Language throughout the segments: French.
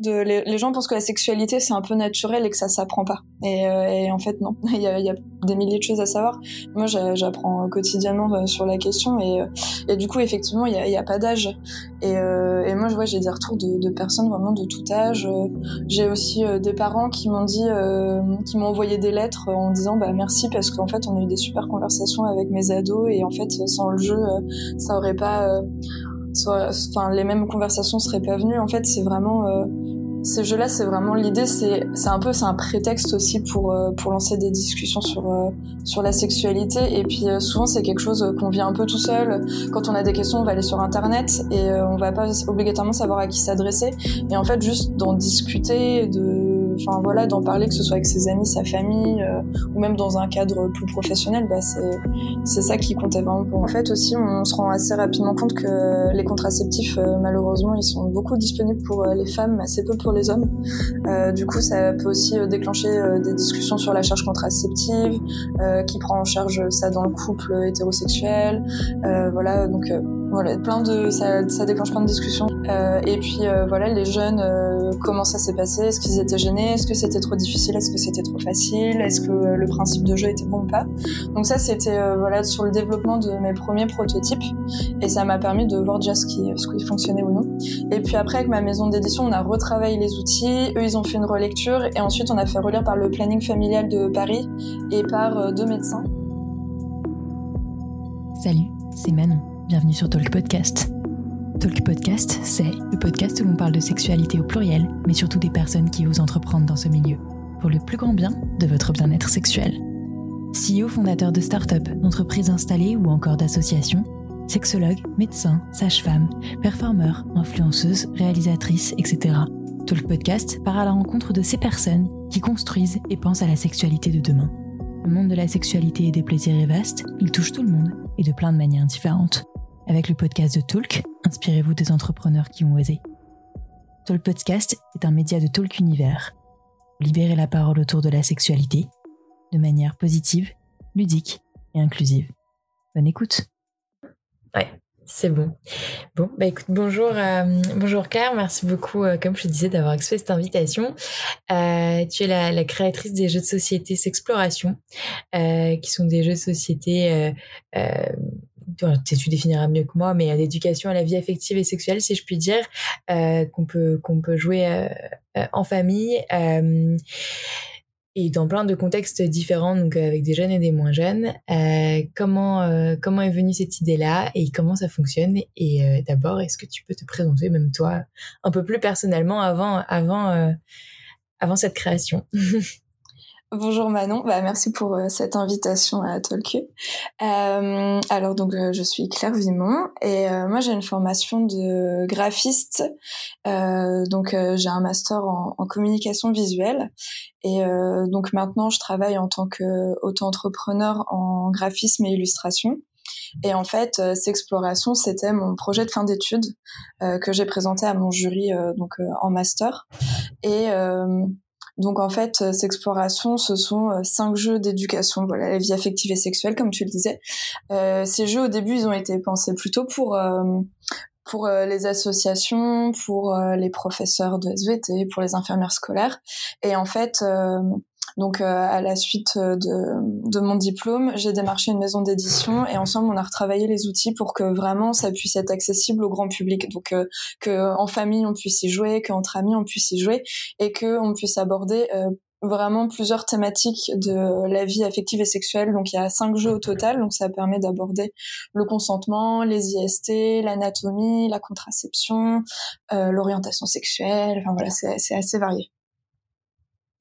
De, les, gens pensent que la sexualité c'est un peu naturel et que ça s'apprend pas. Et, et, en fait non, il y, a, il y, a, des milliers de choses à savoir. Moi j'apprends quotidiennement sur la question et, et du coup effectivement il n'y a, a, pas d'âge. Et, et, moi je vois j'ai des retours de, de, personnes vraiment de tout âge. J'ai aussi des parents qui m'ont dit, qui m'ont envoyé des lettres en disant bah merci parce qu'en fait on a eu des super conversations avec mes ados et en fait sans le jeu ça aurait pas enfin les mêmes conversations seraient pas venues. En fait, c'est vraiment euh, ces jeux-là, c'est vraiment l'idée. C'est c'est un peu c'est un prétexte aussi pour euh, pour lancer des discussions sur euh, sur la sexualité. Et puis souvent c'est quelque chose qu'on vit un peu tout seul. Quand on a des questions, on va aller sur internet et on va pas obligatoirement savoir à qui s'adresser. Et en fait, juste d'en discuter, de enfin voilà, d'en parler, que ce soit avec ses amis, sa famille, euh, ou même dans un cadre plus professionnel, bah, c'est ça qui comptait vraiment pour. En fait aussi, on se rend assez rapidement compte que les contraceptifs, euh, malheureusement, ils sont beaucoup disponibles pour euh, les femmes, assez peu pour les hommes. du coup, ça peut aussi déclencher des discussions sur la charge contraceptive, qui prend en charge ça dans le couple hétérosexuel, voilà, donc voilà, plein de, ça, déclenche plein de discussions. Euh, et puis euh, voilà, les jeunes, euh, comment ça s'est passé? Est-ce qu'ils étaient gênés? Est-ce que c'était trop difficile? Est-ce que c'était trop facile? Est-ce que le principe de jeu était bon ou pas? Donc ça, c'était voilà sur le développement de mes premiers prototypes, et ça m'a permis de voir déjà ce qui, ce qui fonctionnait ou non. Et puis après, avec ma maison d'édition, on a retravaillé les outils. Eux, ils ont fait une relecture, et ensuite on a fait relire par le planning familial de Paris et par deux médecins. Salut, c'est Manon bienvenue sur Talk Podcast. Talk Podcast, c'est le podcast où l'on parle de sexualité au pluriel, mais surtout des personnes qui osent entreprendre dans ce milieu, pour le plus grand bien de votre bien-être sexuel. CEO fondateur de start-up, d'entreprises installées ou encore d'associations, sexologue, médecin, sage-femme, performeur, influenceuse, réalisatrice, etc. Talk Podcast part à la rencontre de ces personnes qui construisent et pensent à la sexualité de demain. Le monde de la sexualité et des plaisirs est vaste, il touche tout le monde et de plein de manières différentes. Avec le podcast de Talk, inspirez-vous des entrepreneurs qui ont osé. Talk Podcast est un média de Talk Univers. Libérez la parole autour de la sexualité de manière positive, ludique et inclusive. Bonne écoute. Ouais, c'est bon. Bon, bah écoute, bonjour, euh, bonjour Claire, merci beaucoup, euh, comme je te disais, d'avoir accepté cette invitation. Euh, tu es la, la, créatrice des jeux de société S'exploration, qui sont des jeux de société tu définiras mieux que moi, mais d'éducation à la vie affective et sexuelle, si je puis dire, euh, qu'on peut qu'on peut jouer euh, euh, en famille et dans plein de contextes différents, donc avec des jeunes et des moins jeunes. comment comment est venue cette idée-là et comment ça fonctionne? Et d'abord, est-ce que tu peux te présenter même toi un peu plus personnellement avant avant avant cette création? Bonjour Manon, bah, merci pour euh, cette invitation à Tolkien. Euh, alors donc euh, je suis Claire Vimont et moi j'ai une formation de graphiste. donc j'ai un master en, communication visuelle et donc maintenant je travaille en tant qu'auto-entrepreneur en graphisme et illustration. Et en fait, euh, exploration, c'était mon projet de fin d'études que j'ai présenté à mon jury donc en master. Et donc en fait, ces explorations, ce sont euh, cinq jeux d'éducation, voilà, la vie affective et sexuelle, comme tu le disais. Euh, ces jeux, au début, ils ont été pensés plutôt pour euh, pour les associations, pour les professeurs de SVT, pour les infirmières scolaires. Et en fait, donc à la suite de, de mon diplôme, j'ai démarché une maison d'édition et ensemble on a retravaillé les outils pour que vraiment ça puisse être accessible au grand public. Donc euh, que en famille on puisse y jouer, qu'entre amis on puisse y jouer et que on puisse aborder vraiment plusieurs thématiques de la vie affective et sexuelle. Donc il y a cinq jeux au total, donc ça permet d'aborder le consentement, les IST, l'anatomie, la contraception, euh, l'orientation sexuelle. Enfin voilà, c'est assez varié.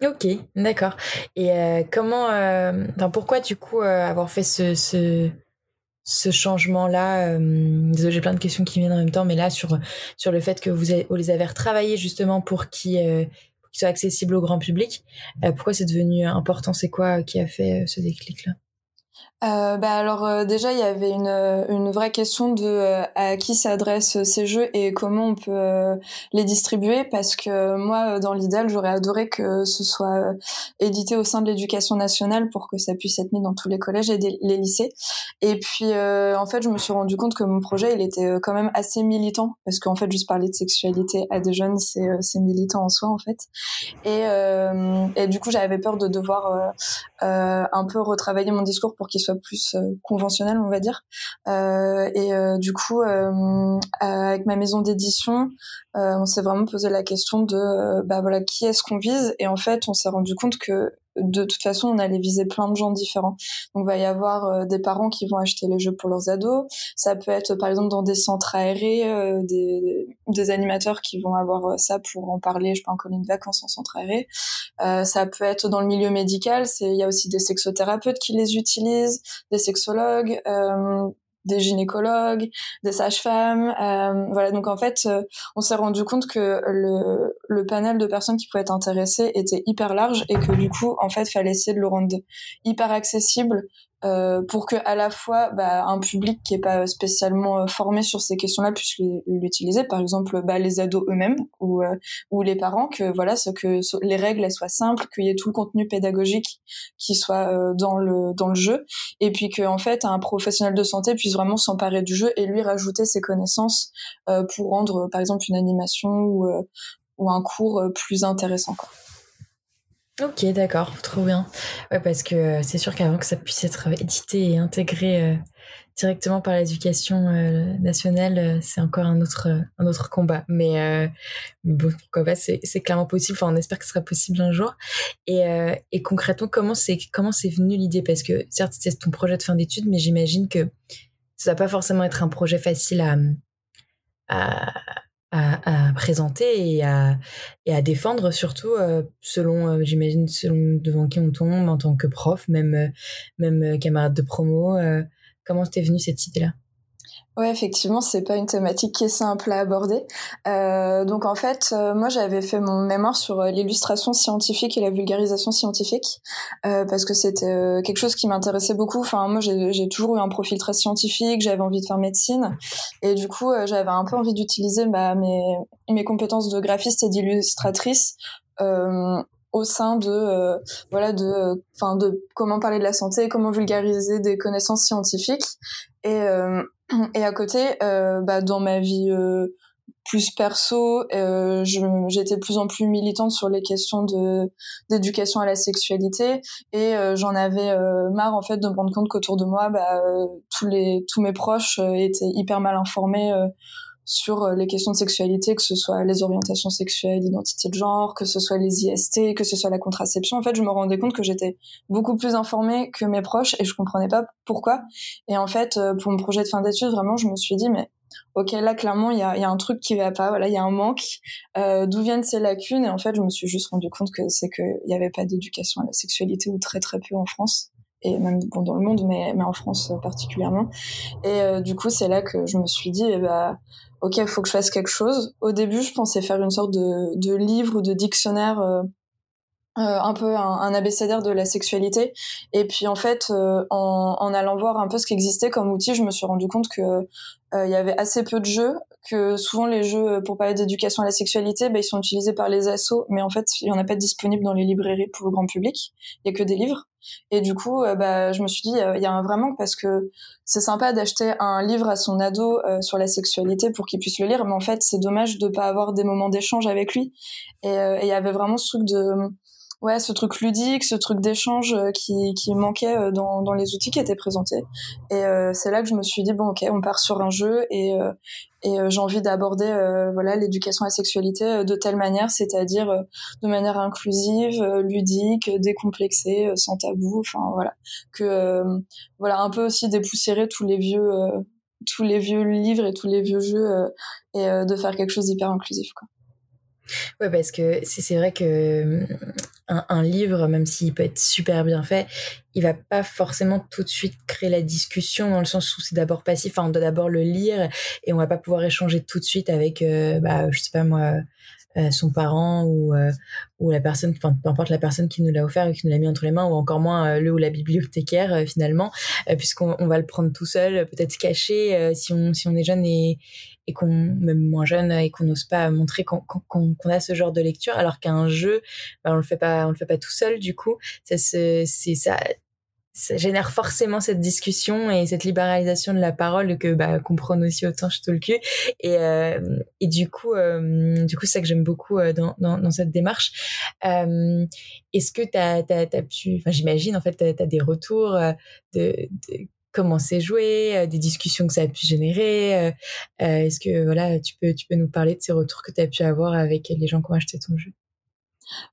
Ok, d'accord. Et euh, comment, euh, pourquoi du coup avoir fait ce, ce, ce changement-là Désolé, j'ai plein de questions qui viennent en même temps, mais là sur sur le fait que vous, avez, vous les avez retravaillés justement pour qui soit accessible au grand public. Euh, pourquoi c'est devenu important? C'est quoi qui a fait euh, ce déclic-là? Euh, bah alors euh, déjà il y avait une, une vraie question de euh, à qui s'adressent ces jeux et comment on peut les distribuer parce que moi dans l'idéal j'aurais adoré que ce soit édité au sein de l'éducation nationale pour que ça puisse être mis dans tous les collèges et les lycées. Et puis en fait je me suis rendu compte que mon projet il était quand même assez militant parce qu'en fait juste parler de sexualité à des jeunes c'est c'est militant en soi en fait. Et et du coup j'avais peur de devoir un peu retravailler mon discours pour qu'il soit plus euh, conventionnel, on va dire. Euh, et euh, du coup, avec ma maison d'édition, on s'est vraiment posé la question de, bah voilà, qui est-ce qu'on vise? Et en fait, on s'est rendu compte que de toute façon, on allait viser plein de gens différents. Donc, il va y avoir euh, des parents qui vont acheter les jeux pour leurs ados. Ça peut être, par exemple, dans des centres aérés, euh, des, des, animateurs qui vont avoir euh, ça pour en parler, je peux en colonie de vacances en centre aéré. ça peut être dans le milieu médical. Il y a aussi des sexothérapeutes qui les utilisent, des sexologues des gynécologues, des sages-femmes. Euh, voilà, donc en fait, euh, on s'est rendu compte que le, le panel de personnes qui pouvaient être intéressées était hyper large et que du coup, en fait, fallait essayer de le rendre hyper accessible euh, pour que à la fois bah, un public qui est pas spécialement euh, formé sur ces questions-là puisse l'utiliser, par exemple bah, les ados eux-mêmes ou euh, ou les parents, que voilà, ce que les règles elles soient simples, qu'il y ait tout le contenu pédagogique qui soit euh, dans le dans le jeu, et puis que en fait un professionnel de santé puisse vraiment s'emparer du jeu et lui rajouter ses connaissances pour rendre par exemple une animation ou ou un cours plus intéressant. Quoi. Ok, d'accord, trop bien. Ouais, parce que euh, c'est sûr qu'avant que ça puisse être édité et intégré euh, directement par l'éducation euh, nationale, c'est encore un autre, un autre combat. Mais bon, pourquoi pas, c'est, clairement possible. Enfin, on espère que ce sera possible un jour. Et, et concrètement, comment c'est, comment c'est venu l'idée? Parce que certes, c'est ton projet de fin d'études, mais j'imagine que ça va pas forcément être un projet facile à, à à, présenter et à, et à défendre surtout euh, selon euh, j'imagine selon devant qui on tombe en tant que prof même euh, même camarade de promo comment t'es venue cette idée là Ouais, effectivement, c'est pas une thématique qui est simple à aborder. Euh, donc en fait, euh, moi j'avais fait mon mémoire sur euh, l'illustration scientifique et la vulgarisation scientifique euh, parce que c'était euh, quelque chose qui m'intéressait beaucoup. Enfin, moi j'ai toujours eu un profil très scientifique, j'avais envie de faire médecine et du coup j'avais un peu envie d'utiliser bah, mes mes compétences de graphiste et d'illustratrice au sein de voilà de enfin de comment parler de la santé comment vulgariser des connaissances scientifiques et et à côté, euh, bah, dans ma vie euh, plus perso, euh, j'étais de plus en plus militante sur les questions de d'éducation à la sexualité. Et euh, j'en avais euh, marre en fait de me rendre compte qu'autour de moi, bah, tous les tous mes proches étaient hyper mal informés sur les questions de sexualité, que ce soit les orientations sexuelles, l'identité de genre, que ce soit les IST, que ce soit la contraception. En fait, je me rendais compte que j'étais beaucoup plus informée que mes proches et je comprenais pas pourquoi. Et en fait, pour mon projet de fin d'études, vraiment, je me suis dit, mais ok, là, clairement, il y a, y a, un truc qui va pas, voilà, il y a un manque. Euh, D'où viennent ces lacunes? Et en fait, je me suis juste rendu compte que c'est qu'il n'y avait pas d'éducation à la sexualité ou très très peu en France et même bon, dans le monde, mais, mais en France particulièrement. Et euh, du coup, c'est là que je me suis dit, eh ben, ok, il faut que je fasse quelque chose. Au début, je pensais faire une sorte de, de livre ou de dictionnaire, euh, euh, un peu un, un, abécédaire de la sexualité. Et puis en fait, euh, en, en, allant voir un peu ce qui existait comme outil, je me suis rendu compte que euh, il y avait assez peu de jeux, que souvent les jeux pour parler d'éducation à la sexualité, bah, ils sont utilisés par les assos, mais en fait, il y en a pas disponible dans les librairies pour le grand public. Il y a que des livres. Et du coup, euh, bah, je me suis dit, il y a un vrai manque parce que c'est sympa d'acheter un livre à son ado euh, sur la sexualité pour qu'il puisse le lire, mais en fait, c'est dommage de pas avoir des moments d'échange avec lui. Euh, et il y avait vraiment ce truc de ouais, ce truc ludique, ce truc d'échange qui, qui manquait dans, dans les outils qui étaient présentés. Et c'est là que je me suis dit bon ok, on part sur un jeu et et euh, j'ai envie d'aborder euh, voilà l'éducation à la sexualité euh, de telle manière, c'est-à-dire de manière inclusive, ludique, décomplexée, sans tabou, enfin voilà que voilà un peu aussi dépoussiérer tous les vieux tous les vieux livres et tous les vieux jeux et de faire quelque chose d'hyper inclusif quoi. Ouais, parce que c'est vrai que un, livre, même s'il peut être super bien fait, il va pas forcément tout de suite créer la discussion dans le sens où c'est d'abord passif. Enfin, on doit d'abord le lire et on va pas pouvoir échanger tout de suite avec, euh, bah, je sais pas moi, son parent ou ou la personne, enfin peu importe la personne qui nous l'a offert et qui nous l'a mis entre les mains, ou encore moins le ou la bibliothécaire finalement, puisqu'on on va le prendre tout seul, peut-être caché si on si on est jeune et et qu'on même moins jeune et qu'on n'ose pas montrer qu'on a ce genre de lecture alors qu'un jeu ben, on le fait pas on le fait pas tout seul du coup. Ça c'est ça ça génère forcément cette discussion et cette libéralisation de la parole que bah prône aussi autant chez Tolkien et euh, et du coup euh, du coup c'est ça que j'aime beaucoup euh, dans, dans, dans cette démarche euh, est-ce que tu as, as, pu enfin j'imagine en fait tu as, des retours euh, de, de comment c'est joué, des discussions que ça a pu générer. Est-ce que voilà, tu peux tu peux nous parler de ces retours que tu as pu avoir avec les gens qui ont acheté ton jeu?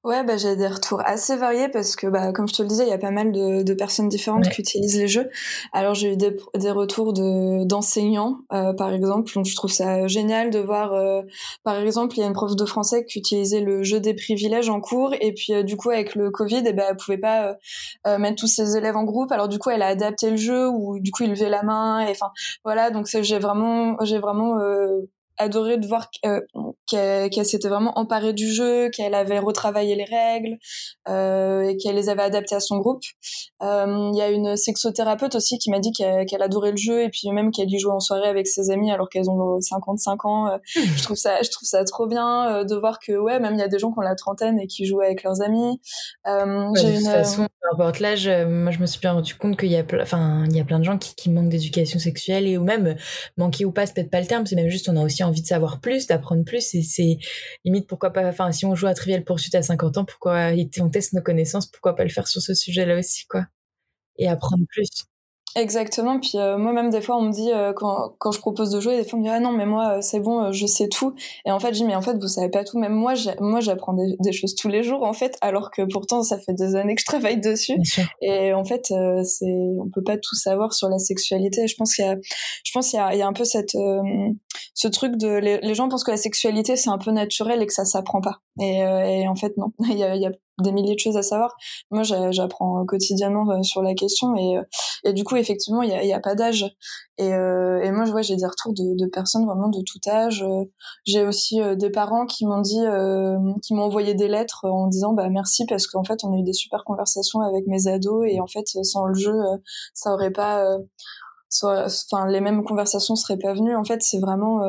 Ouais, bah, j'ai des retours assez variés parce que, bah, comme je te le disais, il y a pas mal de, de personnes différentes qui utilisent les jeux. Alors, j'ai eu des, des retours de, d'enseignants, euh, par exemple. Donc, je trouve ça génial de voir, euh, par exemple, il y a une prof de français qui utilisait le jeu des privilèges en cours. Et puis, euh, du coup, avec le Covid, et eh ben, elle pouvait pas mettre tous ses élèves en groupe. Alors, du coup, elle a adapté le jeu ou, du coup, il levait la main. Et enfin, voilà. Donc, j'ai vraiment, j'ai vraiment adoré de voir euh, qu'elle s'était vraiment emparée du jeu, qu'elle avait retravaillé les règles euh, et qu'elle les avait adaptées à son groupe. Euh, il y a une sexothérapeute aussi qui m'a dit qu'elle adorait le jeu et puis même qu'elle y jouait en soirée avec ses amis alors qu'elles ont 55 ans. Euh, je trouve ça, je trouve ça trop bien de voir que ouais, même il y a des gens qui ont la trentaine et qui jouent avec leurs amis. De toute façon, peu importe l'âge, moi je me suis bien rendu compte qu'il y a, enfin, il y a plein de gens qui, qui manquent d'éducation sexuelle et ou même manquer ou pas, c'est peut-être pas le terme, c'est même juste on a aussi envie de savoir plus, d'apprendre plus. Et c'est limite pourquoi pas. Enfin, si on joue à Trivial Poursuite à 50 ans, pourquoi on teste nos connaissances, pourquoi pas le faire sur ce sujet-là aussi, quoi. Et apprendre plus. Exactement. Puis euh, moi-même, des fois, on me dit, euh, quand, quand je propose de jouer, des fois, on me dit, ah non, mais moi, euh, c'est bon, je sais tout. Et en fait, je dis, mais en fait, vous savez pas tout. Même moi, moi j'apprends des, des, choses tous les jours, en fait, alors que pourtant, ça fait des années que je travaille dessus. Et en fait, c'est, on peut pas tout savoir sur la sexualité. Je pense qu'il y a, je pense qu'il y a, il y a un peu cette, ce truc de, les, les, gens pensent que la sexualité, c'est un peu naturel et que ça s'apprend pas. Et, et en fait, non. il y a, il y a des milliers de choses à savoir. Moi, j'apprends quotidiennement euh, sur la question et, euh, et du coup, effectivement, il n'y a, y a, pas d'âge. Et, euh, et moi, je vois, j'ai des retours de, de, personnes vraiment de tout âge. J'ai aussi des parents qui m'ont dit, qui m'ont envoyé des lettres en disant, bah merci parce qu'en fait, on a eu des super conversations avec mes ados et en fait, sans le jeu, ça aurait pas, enfin, les mêmes conversations seraient pas venues. En fait, c'est vraiment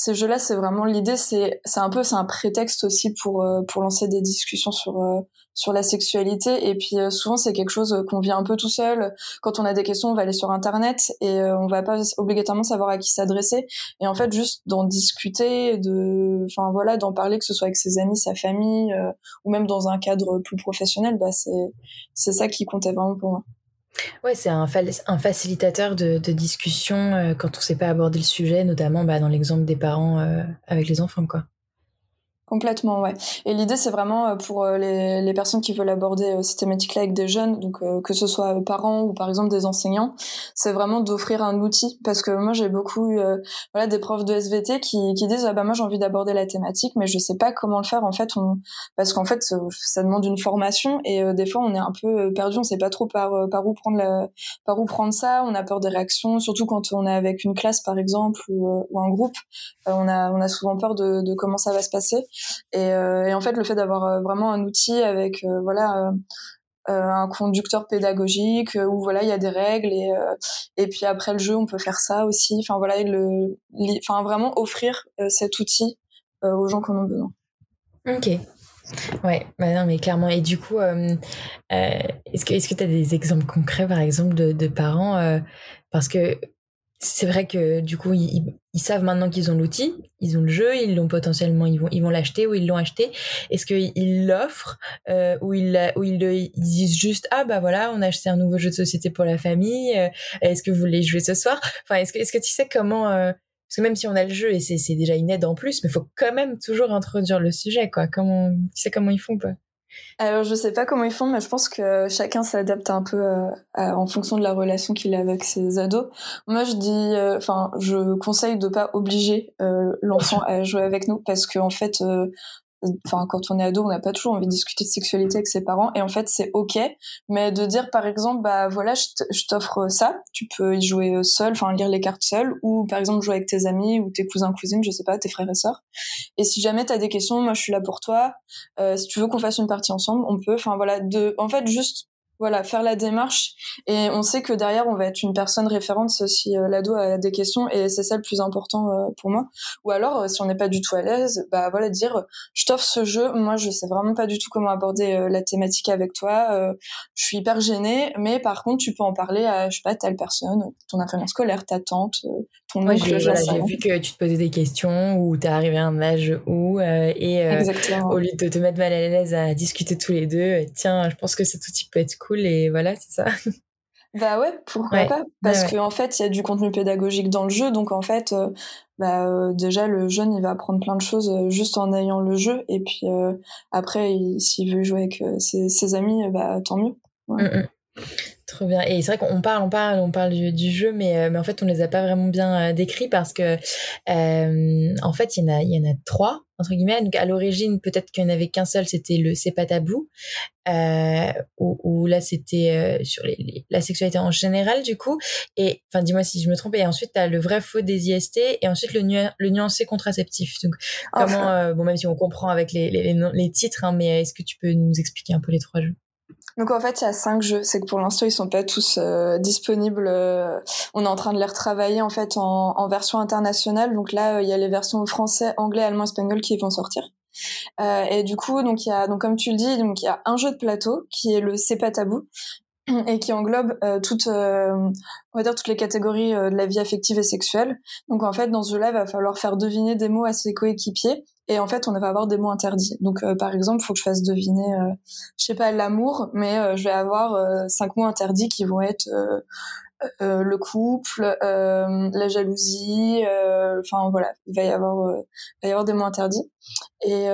ces jeux-là, c'est vraiment l'idée, c'est c'est un peu c'est un prétexte aussi pour euh, pour lancer des discussions sur euh, sur la sexualité et puis euh, souvent c'est quelque chose qu'on vit un peu tout seul. Quand on a des questions, on va aller sur internet et on va pas obligatoirement savoir à qui s'adresser et en fait juste d'en discuter, de enfin voilà, d'en parler que ce soit avec ses amis, sa famille ou même dans un cadre plus professionnel, bah c'est c'est ça qui comptait vraiment pour moi. Ouais, c'est un, facilitateur de, de discussion euh, quand on ne sait pas aborder le sujet, notamment bah, dans l'exemple des parents euh, avec les enfants, quoi. Complètement, ouais. Et l'idée, c'est vraiment euh, pour euh, les, les, personnes qui veulent aborder euh, ces thématiques-là avec des jeunes, donc que ce soit parents ou par exemple des enseignants, c'est vraiment d'offrir un outil. Parce que moi, j'ai beaucoup eu voilà, des profs de SVT qui, qui disent ah bah moi j'ai envie d'aborder la thématique, mais je sais pas comment le faire. En fait, on... parce qu'en fait, ça demande une formation et des fois on est un peu perdu, on sait pas trop par par où prendre la... par où prendre ça. On a peur des réactions, surtout quand on est avec une classe par exemple ou, ou un groupe. on a on a souvent peur de, de comment ça va se passer. Et, euh, et en fait, le fait d'avoir euh, vraiment un outil avec euh, voilà un conducteur pédagogique où voilà il y a des règles et et puis après le jeu on peut faire ça aussi. Enfin voilà le enfin vraiment offrir cet outil aux gens qui en ont besoin. Ok. Ouais, bah non, mais clairement. Et du coup, euh, que est-ce que tu as des exemples concrets, par exemple, de, parents euh, Parce que c'est vrai que du coup ils, ils savent maintenant qu'ils ont l'outil, ils ont le jeu, ils l'ont potentiellement, ils vont ils vont l'acheter ou ils l'ont acheté. Est-ce qu'ils l'offrent euh, ou ils ou ils, ils, disent juste ah bah voilà on a acheté un nouveau jeu de société pour la famille. Euh, est-ce que vous voulez jouer ce soir? Enfin est-ce que est-ce que tu sais comment euh, parce que même si on a le jeu et c'est c'est déjà une aide en plus, mais faut quand même toujours introduire le sujet quoi. Comment tu sais comment ils font quoi? Alors je sais pas comment ils font, mais je pense que chacun s'adapte un peu euh, en fonction de la relation qu'il a avec ses ados. Moi je dis, euh, enfin je conseille de pas obliger euh, l'enfant à jouer avec nous parce qu'en en fait enfin quand on est ado on n'a pas toujours envie de discuter de sexualité avec ses parents. Et en fait c'est ok. Mais de dire par exemple bah voilà je t'offre ça. Tu peux y jouer seul enfin lire les cartes seul. Ou par exemple jouer avec tes amis ou tes cousins cousines je sais pas tes frères et sœurs. Et si jamais t'as des questions moi je suis là pour toi. Euh, si tu veux qu'on fasse une partie ensemble on peut. Enfin voilà de en fait juste voilà, faire la démarche. Et on sait que derrière, on va être une personne référente si euh, l'ado a des questions, et c'est ça le plus important euh, pour moi. Ou alors, euh, si on n'est pas du tout à l'aise, bah voilà, dire, je t'offre ce jeu, moi je sais vraiment pas du tout comment aborder la thématique avec toi, je suis hyper gênée, mais par contre, tu peux en parler à, je sais pas, telle personne, ton infirmière scolaire, ta tante, ton oncle. J'ai vu que tu te posais des questions, ou t'es arrivé à un âge où, et au lieu de te mettre mal à l'aise à discuter tous les deux, tiens, je pense que cet outil peut être cool et voilà, c'est ça. Bah ouais, pourquoi pas? Parce qu'en en fait, il y a du contenu pédagogique dans le jeu, donc en fait, euh, bah, euh, déjà le jeune il va apprendre plein de choses euh, juste en ayant le jeu, et puis après, s'il veut jouer avec ses, amis, bah tant mieux. Mmh, mmh. Trop bien. Et c'est vrai qu'on parle, on parle, on parle du, jeu, mais, mais en fait, on les a pas vraiment bien décrits parce que, en fait, il y en a, il y en a trois entre guillemets. Donc à l'origine, peut-être qu'il n'y en avait qu'un seul, c'était le c'est pas tabou, euh, où, là c'était euh, sur les, la sexualité en général du coup. Et enfin dis-moi si je me trompe. Et ensuite tu as le vrai faux des IST et ensuite le, le nuancé contraceptif. Donc comment, euh, bon même si on comprend avec les, les, les titres, hein, mais est-ce que tu peux nous expliquer un peu les trois jeux? Donc en fait, il y a cinq jeux. C'est que pour l'instant, ils sont pas tous euh, disponibles. Euh, on est en train de les retravailler en fait en, en version internationale. Donc là, euh, il y a les versions français, anglais, allemand, espagnol qui vont sortir. et du coup, donc il y a donc comme tu le dis, donc il y a un jeu de plateau qui est le C'est pas tabou et qui englobe toutes on va dire toutes les catégories de la vie affective et sexuelle. Donc en fait, dans ce jeu-là, il va falloir faire deviner des mots à ses coéquipiers et en fait, on va avoir des mots interdits. Donc, euh, par exemple, faut que je fasse deviner, euh, je sais pas, l'amour, mais euh, je vais avoir euh, cinq mots interdits qui vont être le couple, la jalousie, enfin voilà, il va y avoir, va y avoir des mots interdits. Et,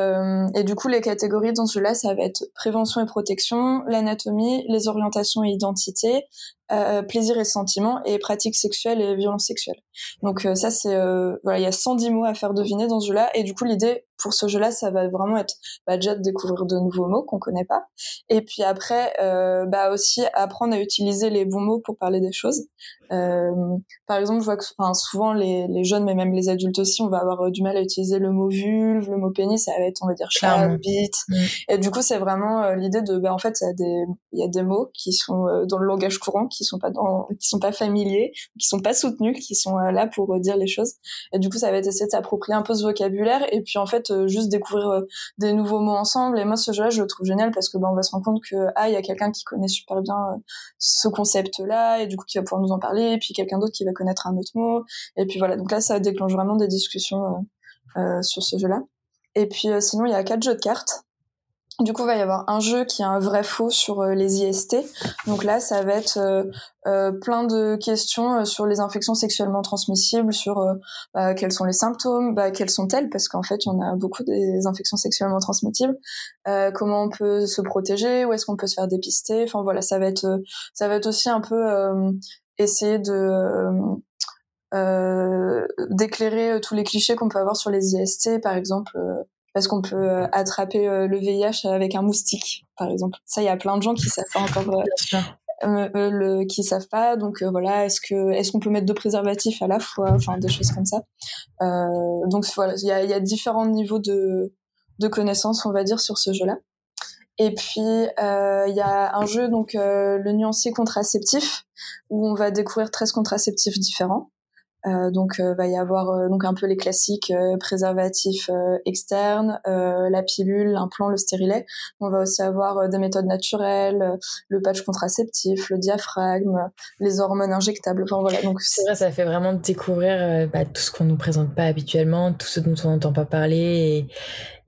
et du coup, les catégories dans ce jeu-là, ça va être prévention et protection, l'anatomie, les orientations et identités, euh, plaisir et sentiment et pratiques sexuelles et violences sexuelles. Donc ça c'est voilà, il y a 110 mots à faire deviner dans ce jeu-là et du coup l'idée pour ce jeu-là, ça va vraiment être bah, déjà de découvrir de nouveaux mots qu'on connaît pas, et puis après, euh, bah aussi apprendre à utiliser les bons mots pour parler des choses. Euh, par exemple, je vois que enfin, souvent les, les, jeunes, mais même les adultes aussi, on va avoir euh, du mal à utiliser le mot vulve, le mot pénis, ça va être on va dire chat, bite, mm. et du coup c'est vraiment euh, l'idée de, bah en fait il y a des y a des mots qui sont euh, dans le langage courant, qui sont pas dans, qui sont pas familiers, qui sont pas soutenus, qui sont là pour dire les choses, et du coup ça va être essayer de s'approprier un peu ce vocabulaire, et puis en fait juste découvrir des nouveaux mots ensemble. Et moi, ce jeu-là, je le trouve génial parce que ben, on va se rendre compte que ah, il y a quelqu'un qui connaît super bien ce concept-là et du coup qui va pouvoir nous en parler. Et puis quelqu'un d'autre qui va connaître un autre mot. Et puis voilà. Donc là, ça déclenche vraiment des discussions sur ce jeu-là. Et puis sinon, il y a quatre jeux de cartes. Du coup, il va y avoir un jeu qui a un vrai faux sur euh, les IST. Donc là, ça va être euh, euh, plein de questions sur les infections sexuellement transmissibles, sur bah, quels sont les symptômes, bah, quelles sont-elles, parce qu'en fait, il y en a beaucoup des infections sexuellement transmissibles. comment on peut se protéger, où est-ce qu'on peut se faire dépister. Enfin voilà, ça va être, ça va être aussi un peu essayer de d'éclairer tous les clichés qu'on peut avoir sur les IST, par exemple parce qu'on peut euh, attraper euh, le VIH avec un moustique, par exemple. Ça, il y a plein de gens qui savent pas encore. Euh, le, qui savent pas donc voilà est-ce que est-ce qu'on peut mettre deux préservatifs à la fois enfin des choses comme ça donc voilà il y a, y a, différents niveaux de de connaissances on va dire sur ce jeu là et puis il y a un jeu donc le nuancé contraceptif où on va découvrir 13 contraceptifs différents euh, donc, euh, va y avoir euh, donc un peu les classiques préservatifs externes, la pilule, l'implant, le stérilet. On va aussi avoir des méthodes naturelles, le patch contraceptif, le diaphragme, les hormones injectables. Enfin voilà. Donc c'est vrai, ça fait vraiment découvrir bah, tout ce qu'on nous présente pas habituellement, tout ce dont on n'entend pas parler,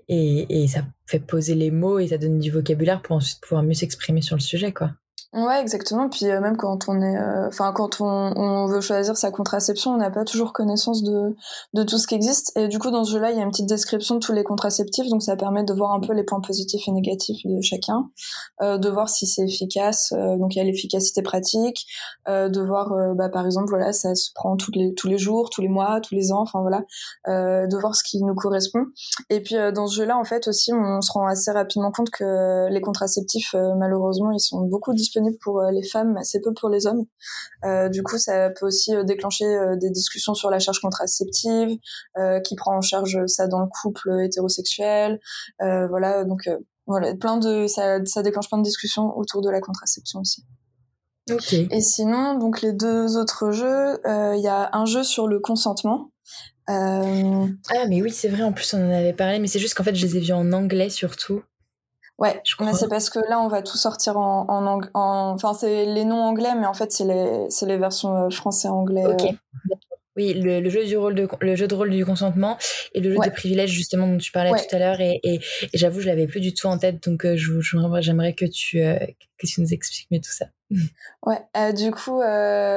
et, et, et ça fait poser les mots et ça donne du vocabulaire pour ensuite pouvoir mieux s'exprimer sur le sujet, quoi. Ouais, exactement. Puis euh, même quand on est, euh, enfin quand on, veut choisir sa contraception, on n'a pas toujours connaissance de de tout ce qui existe. Et du coup, dans ce jeu-là, il y a une petite description de tous les contraceptifs, donc ça permet de voir un peu les points positifs et négatifs de chacun, euh, de voir si c'est efficace. Donc il y a l'efficacité pratique, de voir, bah, par exemple, voilà, ça se prend tous les tous les jours, tous les mois, tous les ans, enfin voilà, de voir ce qui nous correspond. Et puis dans ce jeu-là, en fait aussi, on se rend assez rapidement compte que les contraceptifs, malheureusement, ils sont beaucoup disponibles pour euh, les femmes, assez peu pour les hommes. Euh, du coup, ça peut aussi euh, déclencher des discussions sur la charge contraceptive, qui prend en charge ça dans le couple hétérosexuel. voilà, donc voilà, plein de ça, ça déclenche plein de discussions autour de la contraception aussi. Okay. Et sinon, donc les deux autres jeux, il y a un jeu sur le consentement. Euh... Ah mais oui, c'est vrai. En plus, on en avait parlé, mais c'est juste qu'en fait, je les ai vus en anglais surtout. Ouais, je crois. c'est parce que là, on va tout sortir en, en, en... enfin, c'est les noms anglais, mais en fait, c'est les, c'est les versions euh, français-anglais. Ok. Euh. Oui, le, jeu du rôle de le jeu de rôle du consentement et le jeu des privilèges justement dont tu parlais tout à l'heure et, et, j'avoue je l'avais plus du tout en tête donc euh, j'aimerais que tu que tu nous expliques mieux tout ça. Ouais, du coup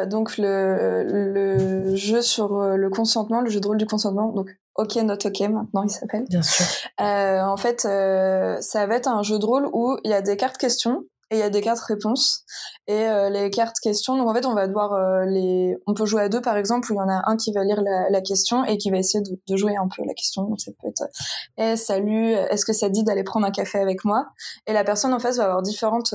donc le le jeu sur le consentement, le jeu de rôle du consentement donc Ok Not Ok maintenant il s'appelle. Bien sûr. Euh, en fait, euh, ça va être un jeu de rôle où il y a des cartes questions et il y a des cartes réponses. Et euh, les cartes questions donc en fait on va devoir euh, les on peut jouer à deux par exemple où il y en a un qui va lire la, question et qui va essayer de, de, jouer un peu la question. Donc ça peut être eh salut est-ce que ça dit d'aller prendre un café avec moi? Et la personne en face va avoir différentes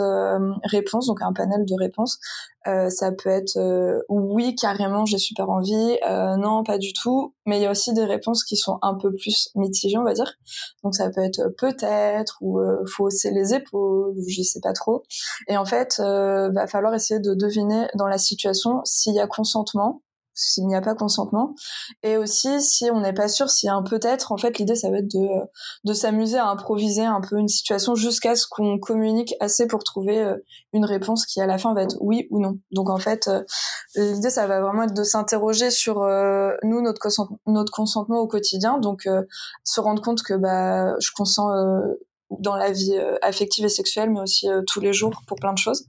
réponses donc un panel de réponses euh, ça peut être euh, oui carrément j'ai super envie, euh, non pas du tout, mais il y a aussi des réponses qui sont un peu plus mitigées on va dire. Donc ça peut être peut-être ou faut hausser les épaules ou je sais pas trop. Et en fait va falloir essayer de deviner dans la situation s'il y a consentement s'il n'y a pas consentement. Et aussi, si on n'est pas sûr s'il y a un peut-être, en fait, l'idée, ça va être de, de s'amuser à improviser un peu une situation jusqu'à ce qu'on communique assez pour trouver euh, une réponse qui, à la fin, va être oui ou non. Donc, en fait, euh, l'idée, ça va vraiment être de s'interroger sur euh, nous, notre, consentement, notre consentement au quotidien. Donc, se rendre compte que bah, je consens dans la vie affective et sexuelle, mais aussi tous les jours pour plein de choses.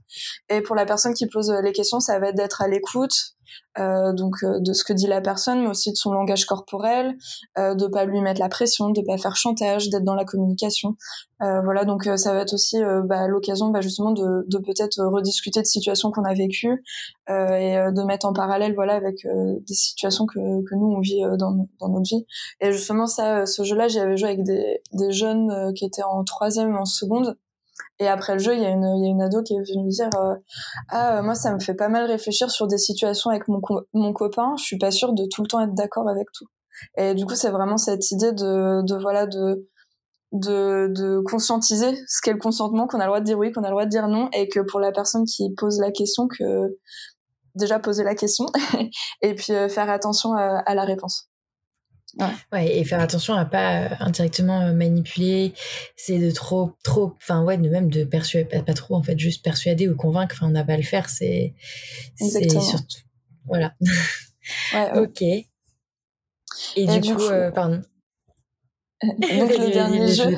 Et pour la personne qui pose les questions, ça va être d'être à l'écoute, euh, donc euh, de ce que dit la personne, mais aussi de son langage corporel, euh, de pas lui mettre la pression, de pas faire chantage, d'être dans la communication. Euh, voilà, donc ça va être aussi bah, l'occasion bah, justement de, de peut-être rediscuter de situations qu'on a vécues et de mettre en parallèle voilà avec des situations que, que nous on vit dans, dans notre vie. Et justement ça, ce jeu-là, j'y avais joué avec des, des jeunes qui étaient en troisième en seconde et après le jeu, il y a une, ado qui est venue me dire euh, ah moi ça me fait pas mal réfléchir sur des situations avec mon mon copain. Je suis pas sûre de tout le temps être d'accord avec tout. Et du coup, c'est vraiment cette idée de, de voilà de de, de conscientiser ce qu'est le consentement, qu'on a le droit de dire oui, qu'on a le droit de dire non, et que pour la personne qui pose la question, que déjà poser la question et puis euh, faire attention à la réponse. Ouais. et faire attention à pas euh, indirectement euh, manipuler, c'est de trop, trop, enfin ouais, de même de persuader, pas, trop en fait, juste persuader ou convaincre, enfin on n'a pas à le faire, c'est, c'est surtout, voilà. Ouais, ok. Et, du, coup, euh, pardon. Donc le dernier jeu.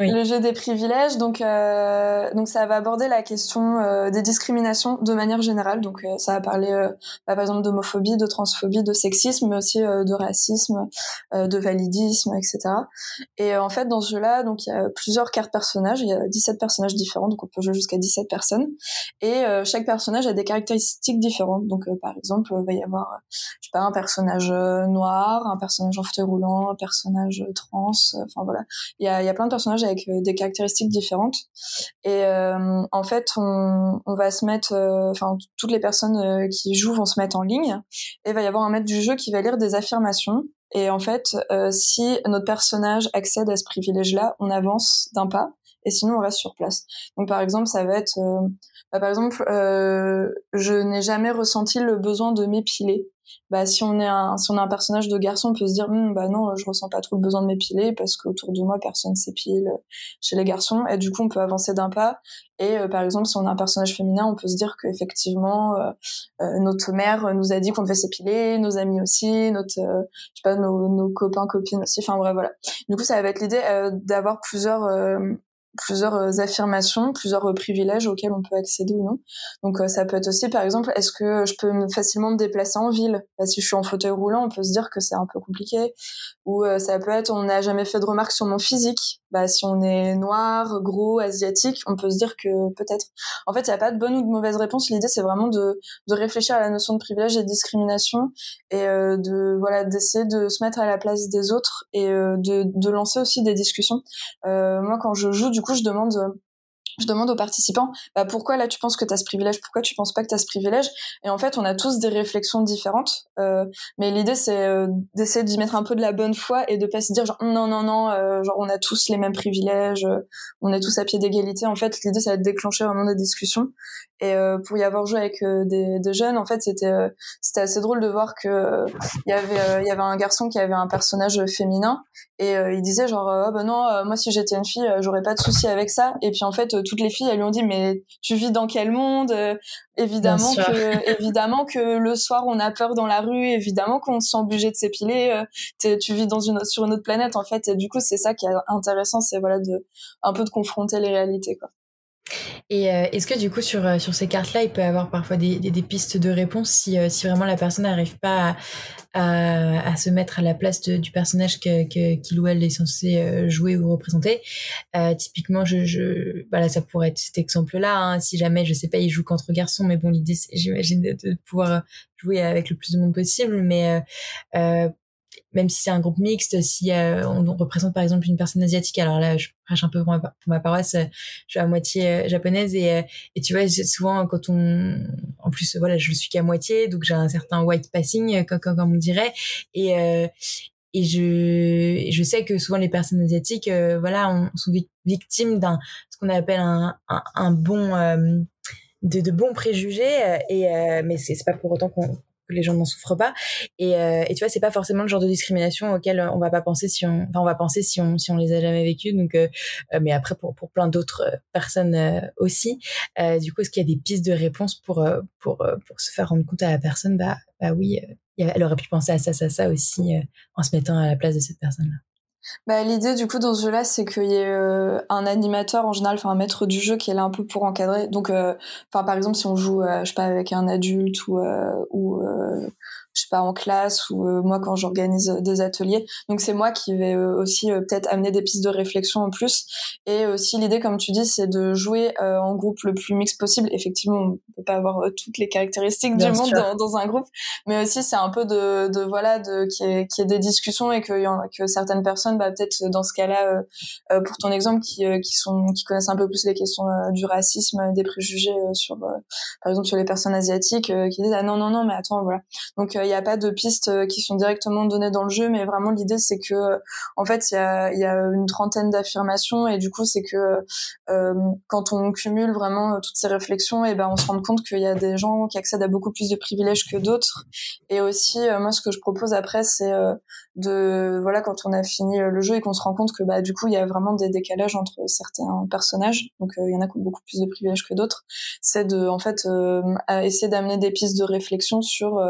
Le jeu des privilèges, donc euh, donc ça va aborder la question euh, des discriminations de manière générale. Donc euh, ça va parler bah, par exemple d'homophobie, de transphobie, de sexisme, mais aussi de racisme, de validisme, etc. Et en fait dans ce jeu-là, donc il y a plusieurs cartes personnages, il y a 17 personnages différents, donc on peut jouer jusqu'à 17 personnes. Et chaque personnage a des caractéristiques différentes. Donc par exemple, il va y avoir je sais pas un personnage noir, un personnage en fauteuil roulant, un personnage trans, enfin voilà. Il y a il y a plein de personnages euh, des caractéristiques différentes. Et euh, en fait, on, on, va se mettre, euh, enfin, toutes les personnes qui jouent vont se mettre en ligne et il va y avoir un maître du jeu qui va lire des affirmations. Et en fait, si notre personnage accède à ce privilège-là, on avance d'un pas et sinon on reste sur place. Donc par exemple, ça va être, bah, par exemple, je n'ai jamais ressenti le besoin de m'épiler bah si on est un si on a un personnage de garçon on peut se dire hm, bah non je ressens pas trop le besoin de m'épiler parce qu'autour de moi personne s'épile chez les garçons. Et du coup on peut avancer d'un pas. Et euh, par exemple si on a un personnage féminin on peut se dire qu'effectivement euh, euh, notre mère nous a dit qu'on devait s'épiler nos amis aussi notre je sais pas nos, nos copains copines aussi. Enfin bref voilà. Du coup ça va être l'idée d'avoir plusieurs plusieurs euh, affirmations, plusieurs euh, privilèges auxquels on peut accéder ou non. Donc euh, ça peut être aussi par exemple est-ce que je peux facilement me déplacer en ville? Bah, Si je suis en fauteuil roulant, on peut se dire que c'est un peu compliqué. Ou ça peut être on n'a jamais fait de remarques sur mon physique. Bah si on est noir, gros, asiatique, on peut se dire que peut-être. En fait, il n'y a pas de bonne ou de mauvaise réponse. L'idée c'est vraiment de, de réfléchir à la notion de privilège et de discrimination et de voilà d'essayer de se mettre à la place des autres et de, de lancer aussi des discussions. moi quand je joue du coup je demande euh, je demande aux participants bah, pourquoi là tu penses que tu as ce privilège, pourquoi tu penses pas que tu as ce privilège? Et en fait, on a tous des réflexions différentes. Euh, mais l'idée, c'est euh, d'essayer d'y mettre un peu de la bonne foi et de pas se dire genre non, non, non, euh, genre on a tous les mêmes privilèges, euh, on est tous à pied d'égalité. En fait, l'idée, c'est de déclencher vraiment des discussions. Et pour y avoir joué avec des, jeunes, en fait, c'était c'était assez drôle de voir que il y avait y avait un garçon qui avait un personnage féminin et il disait genre oh, bah non, moi si j'étais une fille, j'aurais pas de souci avec ça. Et puis en fait toutes les filles, elles lui ont dit mais tu vis dans quel monde? Euh, Évidemment que évidemment que le soir on a peur dans la rue, évidemment qu'on se sent obligé de s'épiler. Euh, tu vis dans une sur une autre planète en fait. Et du coup c'est ça qui est intéressant, c'est voilà de un peu de confronter les réalités quoi. Et euh, est-ce que du coup sur, sur ces cartes-là, il peut y avoir parfois des, des, pistes de réponse si, si vraiment la personne n'arrive pas à, à, se mettre à la place du personnage que, que, qu'il ou elle est censé euh, jouer ou représenter? Euh, typiquement, je, je, voilà, ça pourrait être cet exemple-là. Hein, si jamais, je sais pas, il joue contre garçon, mais bon, l'idée, c'est, j'imagine, de, de, pouvoir jouer avec le plus de monde possible. Mais euh, même si c'est un groupe mixte, si euh, on, représente par exemple une personne asiatique, alors là je prêche un peu pour ma, paroisse, je suis à moitié euh, japonaise et, euh, et tu vois souvent quand on, en plus voilà je suis qu'à moitié donc j'ai un certain white passing comme, comme, on dirait. Et et je je sais que souvent les personnes asiatiques voilà on, sont victimes d'un ce qu'on appelle un, un, un bon de, de, bons préjugés et mais c'est c'est pas pour autant qu'on les gens n'en souffrent pas. Et, euh, et tu vois, c'est pas forcément le genre de discrimination auquel on va pas penser si on, enfin, on va penser si on, si on les a jamais vécues. Donc, euh, euh, mais après pour, pour plein d'autres personnes aussi. du coup, est-ce qu'il y a des pistes de réponse pour, pour, pour se faire rendre compte à la personne, bah, bah oui, elle aurait pu penser à ça, ça, ça aussi, en se mettant à la place de cette personne-là. Bah, l'idée du coup dans ce jeu-là, c'est qu'il y ait euh, un animateur en général, enfin un maître du jeu qui est là un peu pour encadrer. Donc, euh, par exemple si on joue, euh, je sais pas avec un adulte ou ou je sais pas en classe ou euh, moi quand j'organise des ateliers. Donc c'est moi qui vais euh, aussi euh, peut-être amener des pistes de réflexion en plus. Et aussi l'idée, comme tu dis, c'est de jouer en groupe le plus mixte possible. Effectivement, on peut pas avoir toutes les caractéristiques du monde dans, dans, un groupe, mais aussi c'est un peu de, de voilà de qu'il y, ait, ait des discussions et que, que certaines personnes, bah, peut-être dans ce cas-là, pour ton exemple, qui, qui sont qui connaissent un peu plus les questions du racisme, des préjugés sur par exemple sur les personnes asiatiques, qui disent ah non non non mais attends voilà. Donc il n'y a pas de pistes euh, qui sont directement données dans le jeu, mais vraiment l'idée c'est que euh, en fait il y a, y a une trentaine d'affirmations et du coup c'est que euh, quand on cumule vraiment toutes ces réflexions, et ben on se rend compte qu'il y a des gens qui accèdent à beaucoup plus de privilèges que d'autres. Et aussi moi ce que je propose après c'est de voilà quand on a fini le jeu et qu'on se rend compte que bah du coup il y a vraiment des décalages entre certains personnages, donc il y en a qui ont beaucoup plus de privilèges que d'autres, c'est de en fait essayer d'amener des pistes de réflexion sur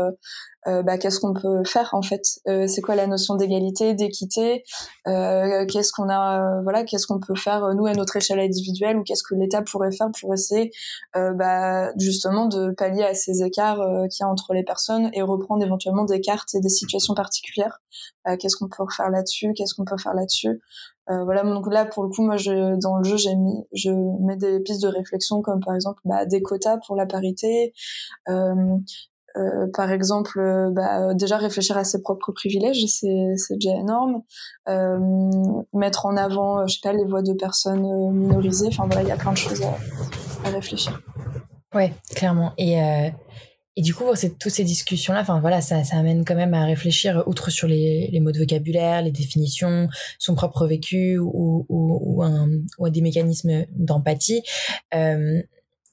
euh, bah, qu'est-ce qu'on peut faire en fait? Euh, c'est quoi la notion d'égalité d'équité? Euh, qu'est-ce qu'on a voilà qu'est-ce qu'on peut faire nous à notre échelle individuelle? Ou qu'est-ce que l'État pourrait faire pour essayer bah, justement de pallier à ces écarts qu'il y a entre les personnes et reprendre éventuellement des cartes et des situations particulières? Qu'est-ce qu'on peut faire là-dessus? Qu'est-ce qu'on peut faire là-dessus? Euh, voilà donc là pour le coup moi je, dans le jeu j'ai mis je mets des pistes de réflexion comme par exemple bah, des quotas pour la parité euh, par exemple, euh, bah, déjà réfléchir à ses propres privilèges, c'est, déjà énorme. Euh, mettre en avant, je sais pas, les voix de personnes minorisées. Enfin voilà, il y a plein de choses à, réfléchir. Ouais, clairement. Et et du coup, toutes ces discussions-là, enfin voilà, ça, amène quand même à réfléchir, outre sur les, mots de vocabulaire, les définitions, son propre vécu ou, ou, ou des mécanismes d'empathie.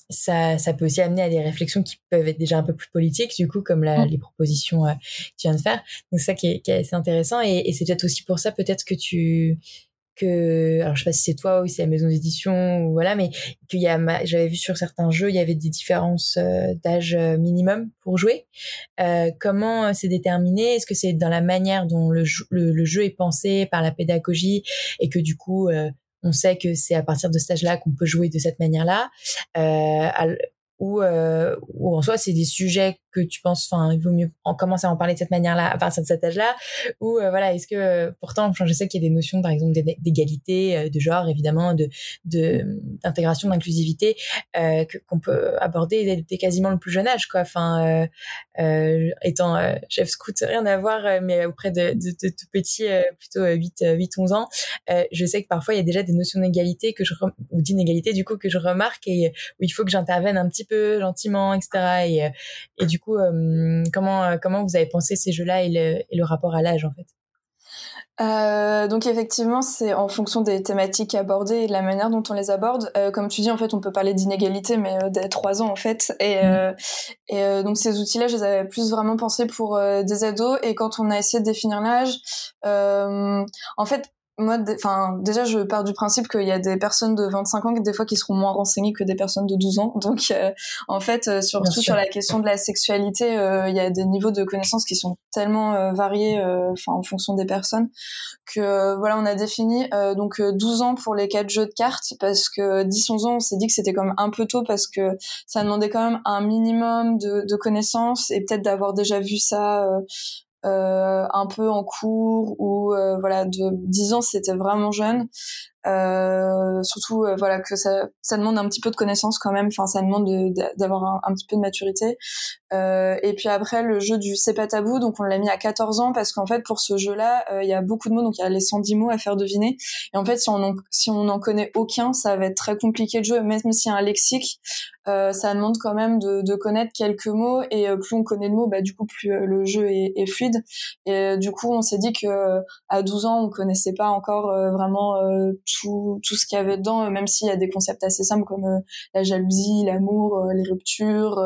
Ça, ça peut aussi amener à des réflexions qui peuvent être déjà un peu plus politiques, du coup, comme la, mm. les propositions euh, que tu viens de faire. Donc, ça qui est, qui est assez intéressant. Et, et c'est peut-être aussi pour ça, peut-être que tu, que, alors je sais pas si c'est toi ou si c'est la maison d'édition ou voilà, mais qu'il y a, j'avais vu sur certains jeux, il y avait des différences euh, d'âge euh, minimum pour jouer. Euh, comment c'est déterminé? Est-ce que c'est dans la manière dont le, le, le, jeu est pensé par la pédagogie et que du coup on sait que c'est à partir de ce âge-là qu'on peut jouer de cette manière-là. Euh, ou, euh, ou en soi c'est des sujets que tu penses enfin il vaut mieux en commencer à en parler de cette manière-là à partir de cet âge-là? Ou euh, voilà est-ce que pourtant je sais qu'il y a des notions par exemple d'égalité euh, de genre évidemment de d'intégration d'inclusivité euh, qu'on peut aborder dès, quasiment le plus jeune âge quoi. Enfin euh, étant chef scout rien à voir mais auprès de, tout petits plutôt 8 8 11 ans je sais que parfois il y a déjà des notions d'égalité que je ou d'inégalité du coup que je remarque et où il faut que j'intervienne un petit peu gentiment etc et, et du coup euh, comment, euh, comment vous avez pensé ces jeux-là et le, et le rapport à l'âge, en fait? Euh, donc effectivement, c'est en fonction des thématiques abordées et de la manière dont on les aborde. Euh, comme tu dis, en fait, on peut parler d'inégalité, mais euh, dès trois ans en fait. Et, mmh. et donc ces outils-là, je les avais plus vraiment pensés pour des ados. Et quand on a essayé de définir l'âge, en fait, moi, enfin, déjà, je pars du principe qu'il y a des personnes de 25 ans des fois qui seront moins renseignées que des personnes de 12 ans. Donc, euh, en fait, euh, surtout sur la question de la sexualité, euh, il y a des niveaux de connaissances qui sont tellement variés, enfin, en fonction des personnes, que voilà, on a défini donc 12 ans pour les quatre jeux de cartes parce que 10-11 ans, on s'est dit que c'était comme un peu tôt parce que ça demandait quand même un minimum de, de connaissances et peut-être d'avoir déjà vu ça euh, un peu en cours ou euh, voilà de 10 ans c'était vraiment jeune euh, surtout euh, voilà que ça, ça demande un petit peu de connaissance quand même. Enfin ça demande d'avoir un, un, petit peu de maturité. Euh, et puis après le jeu du c'est pas tabou donc on l'a mis à 14 ans parce qu'en fait pour ce jeu là euh, il y a beaucoup de mots donc il y a les 110 mots à faire deviner. Et en fait si on en, si on n'en connaît aucun ça va être très compliqué de jouer. Même s'il y a un lexique euh, ça demande quand même de, de, connaître quelques mots. Et plus on connaît de mots bah du coup plus le jeu est, est, fluide. Et du coup on s'est dit que à 12 ans on connaissait pas encore vraiment tout, tout ce qu'il y avait dedans, euh, même s'il y a des concepts assez simples comme euh, la jalousie, l'amour, euh, les ruptures,